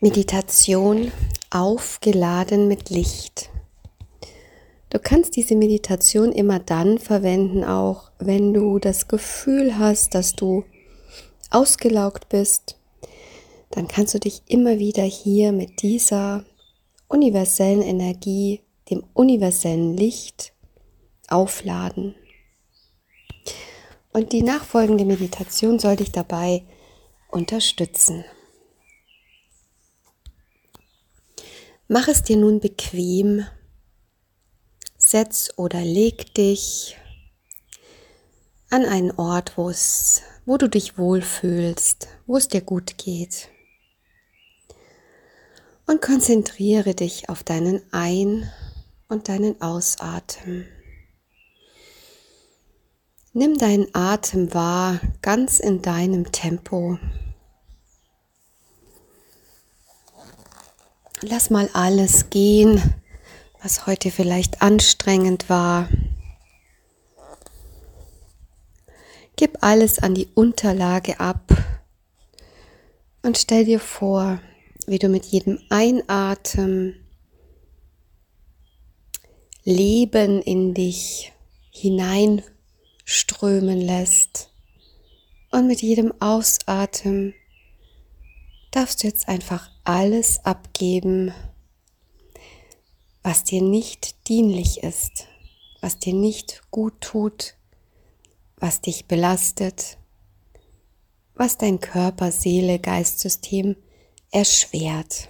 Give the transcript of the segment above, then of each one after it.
Meditation aufgeladen mit Licht. Du kannst diese Meditation immer dann verwenden, auch wenn du das Gefühl hast, dass du ausgelaugt bist. Dann kannst du dich immer wieder hier mit dieser universellen Energie, dem universellen Licht aufladen. Und die nachfolgende Meditation soll dich dabei unterstützen. Mach es dir nun bequem. Setz oder leg dich an einen Ort, wo es, wo du dich wohlfühlst, wo es dir gut geht. Und konzentriere dich auf deinen Ein- und deinen Ausatmen. Nimm deinen Atem wahr, ganz in deinem Tempo. Lass mal alles gehen, was heute vielleicht anstrengend war. Gib alles an die Unterlage ab und stell dir vor, wie du mit jedem Einatmen Leben in dich hineinströmen lässt und mit jedem Ausatmen darfst du jetzt einfach alles abgeben, was dir nicht dienlich ist, was dir nicht gut tut, was dich belastet, was dein Körper, Seele, Geistsystem erschwert.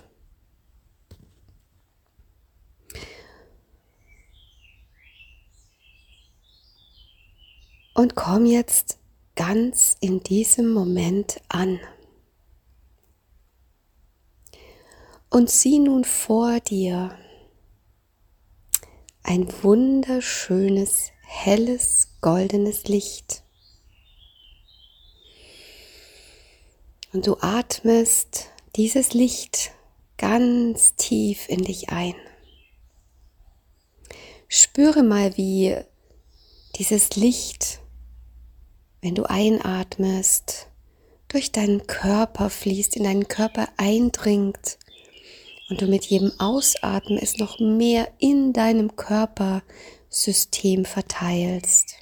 Und komm jetzt ganz in diesem Moment an. Und sieh nun vor dir ein wunderschönes, helles, goldenes Licht. Und du atmest dieses Licht ganz tief in dich ein. Spüre mal, wie dieses Licht, wenn du einatmest, durch deinen Körper fließt, in deinen Körper eindringt und du mit jedem Ausatmen es noch mehr in deinem Körpersystem verteilst.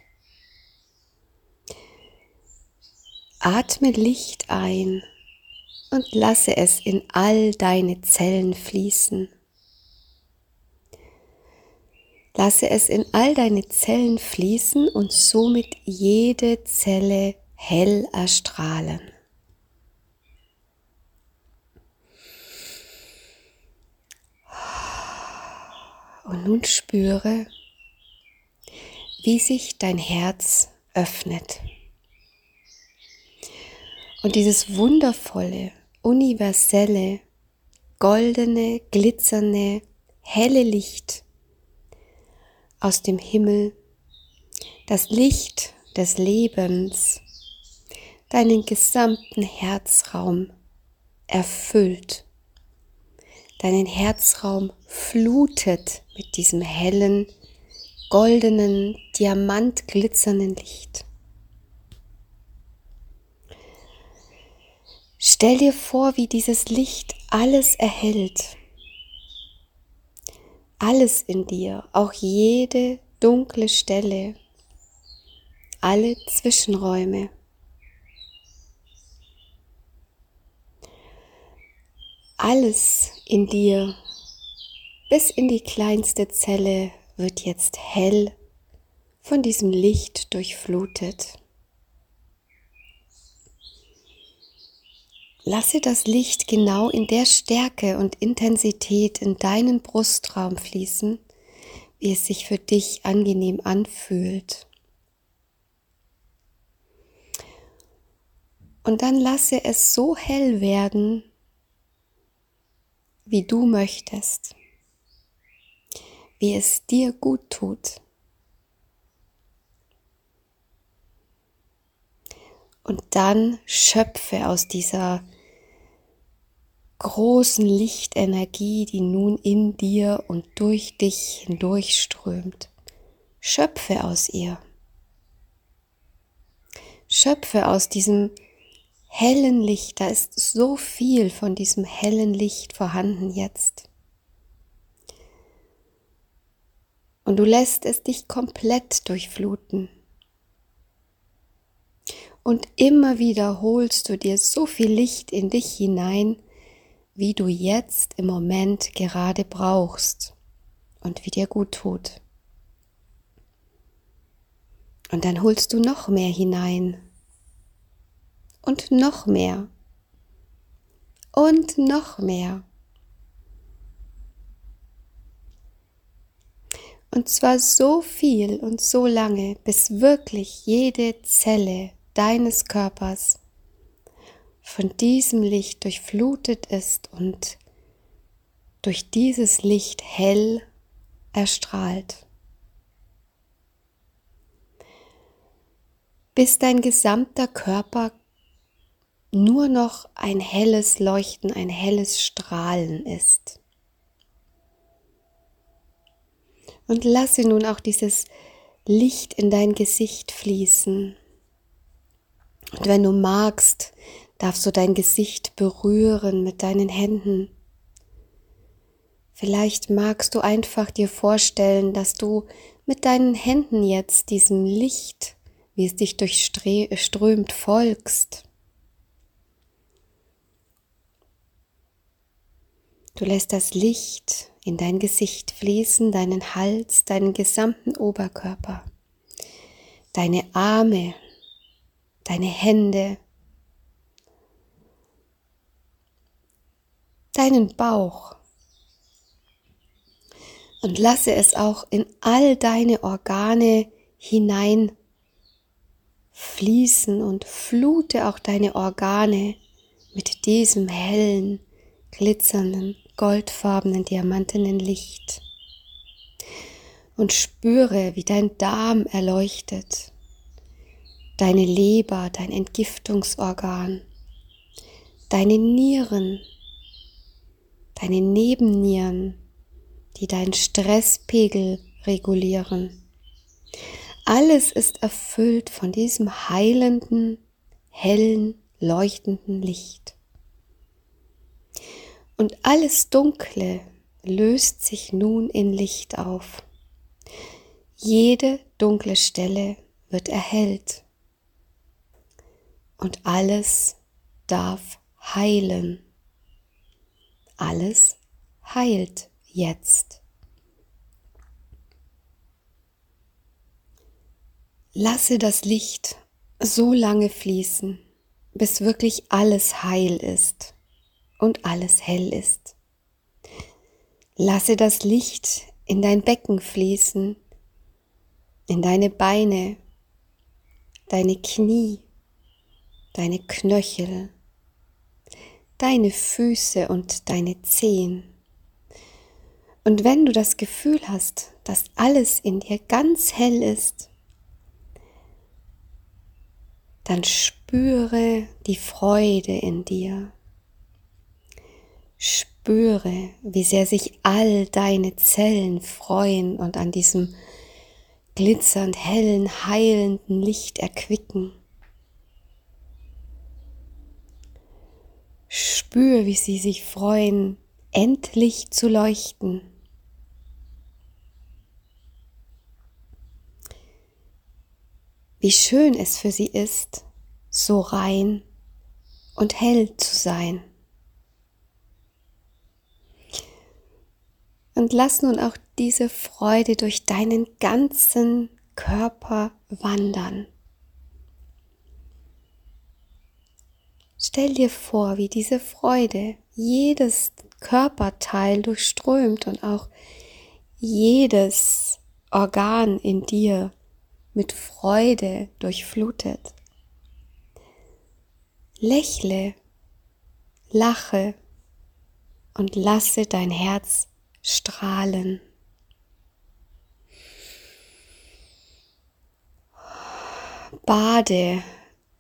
Atme Licht ein und lasse es in all deine Zellen fließen. Lasse es in all deine Zellen fließen und somit jede Zelle hell erstrahlen. Und nun spüre, wie sich dein Herz öffnet. Und dieses wundervolle, universelle, goldene, glitzernde, helle Licht aus dem Himmel, das Licht des Lebens, deinen gesamten Herzraum erfüllt deinen Herzraum flutet mit diesem hellen, goldenen, diamantglitzernden Licht. Stell dir vor, wie dieses Licht alles erhält. Alles in dir, auch jede dunkle Stelle, alle Zwischenräume. Alles in dir, bis in die kleinste Zelle, wird jetzt hell von diesem Licht durchflutet. Lasse das Licht genau in der Stärke und Intensität in deinen Brustraum fließen, wie es sich für dich angenehm anfühlt. Und dann lasse es so hell werden, wie du möchtest, wie es dir gut tut. Und dann schöpfe aus dieser großen Lichtenergie, die nun in dir und durch dich hindurchströmt. Schöpfe aus ihr. Schöpfe aus diesem hellen Licht, da ist so viel von diesem hellen Licht vorhanden jetzt. Und du lässt es dich komplett durchfluten. Und immer wieder holst du dir so viel Licht in dich hinein, wie du jetzt im Moment gerade brauchst und wie dir gut tut. Und dann holst du noch mehr hinein und noch mehr und noch mehr. Und zwar so viel und so lange, bis wirklich jede Zelle deines Körpers von diesem Licht durchflutet ist und durch dieses Licht hell erstrahlt. Bis dein gesamter Körper nur noch ein helles Leuchten, ein helles Strahlen ist. Und lasse nun auch dieses Licht in dein Gesicht fließen. Und wenn du magst, darfst du dein Gesicht berühren mit deinen Händen. Vielleicht magst du einfach dir vorstellen, dass du mit deinen Händen jetzt diesem Licht, wie es dich durchströmt, folgst. Du lässt das Licht in dein Gesicht fließen, deinen Hals, deinen gesamten Oberkörper, deine Arme, deine Hände, deinen Bauch. Und lasse es auch in all deine Organe hinein fließen und flute auch deine Organe mit diesem hellen, glitzernden goldfarbenen, diamantenen Licht. Und spüre, wie dein Darm erleuchtet, deine Leber, dein Entgiftungsorgan, deine Nieren, deine Nebennieren, die deinen Stresspegel regulieren. Alles ist erfüllt von diesem heilenden, hellen, leuchtenden Licht. Und alles Dunkle löst sich nun in Licht auf. Jede dunkle Stelle wird erhellt. Und alles darf heilen. Alles heilt jetzt. Lasse das Licht so lange fließen, bis wirklich alles heil ist und alles hell ist. Lasse das Licht in dein Becken fließen, in deine Beine, deine Knie, deine Knöchel, deine Füße und deine Zehen. Und wenn du das Gefühl hast, dass alles in dir ganz hell ist, dann spüre die Freude in dir. Spüre, wie sehr sich all deine Zellen freuen und an diesem glitzernd hellen, heilenden Licht erquicken. Spür, wie sie sich freuen, endlich zu leuchten. Wie schön es für sie ist, so rein und hell zu sein. Und lass nun auch diese Freude durch deinen ganzen Körper wandern. Stell dir vor, wie diese Freude jedes Körperteil durchströmt und auch jedes Organ in dir mit Freude durchflutet. Lächle, lache und lasse dein Herz strahlen. Bade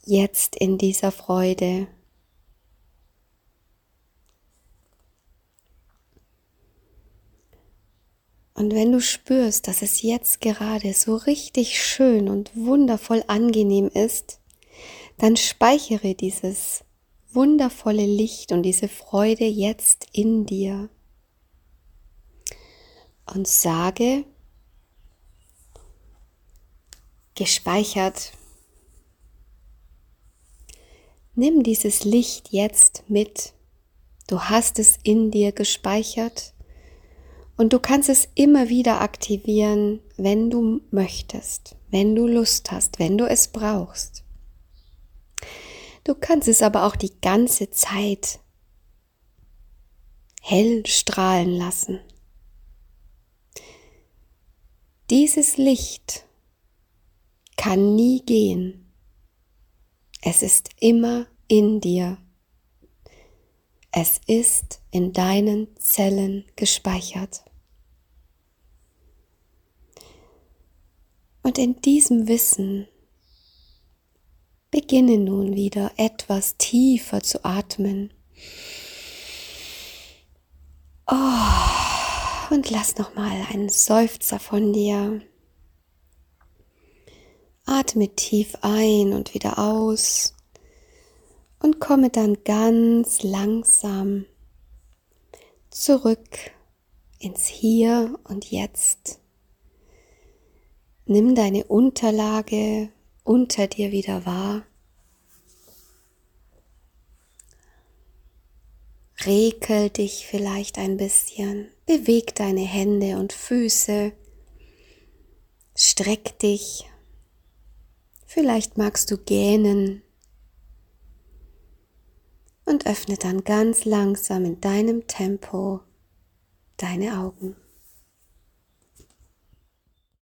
jetzt in dieser Freude. Und wenn du spürst, dass es jetzt gerade so richtig schön und wundervoll angenehm ist, dann speichere dieses wundervolle Licht und diese Freude jetzt in dir. Und sage, gespeichert, nimm dieses Licht jetzt mit. Du hast es in dir gespeichert und du kannst es immer wieder aktivieren, wenn du möchtest, wenn du Lust hast, wenn du es brauchst. Du kannst es aber auch die ganze Zeit hell strahlen lassen. Dieses Licht kann nie gehen. Es ist immer in dir. Es ist in deinen Zellen gespeichert. Und in diesem Wissen beginne nun wieder etwas tiefer zu atmen. Oh, und lass noch mal einen Seufzer von dir. Atme tief ein und wieder aus und komme dann ganz langsam zurück ins Hier und Jetzt. Nimm deine Unterlage unter dir wieder wahr. Rekel dich vielleicht ein bisschen, beweg deine Hände und Füße, streck dich, vielleicht magst du gähnen. Und öffne dann ganz langsam in deinem Tempo deine Augen.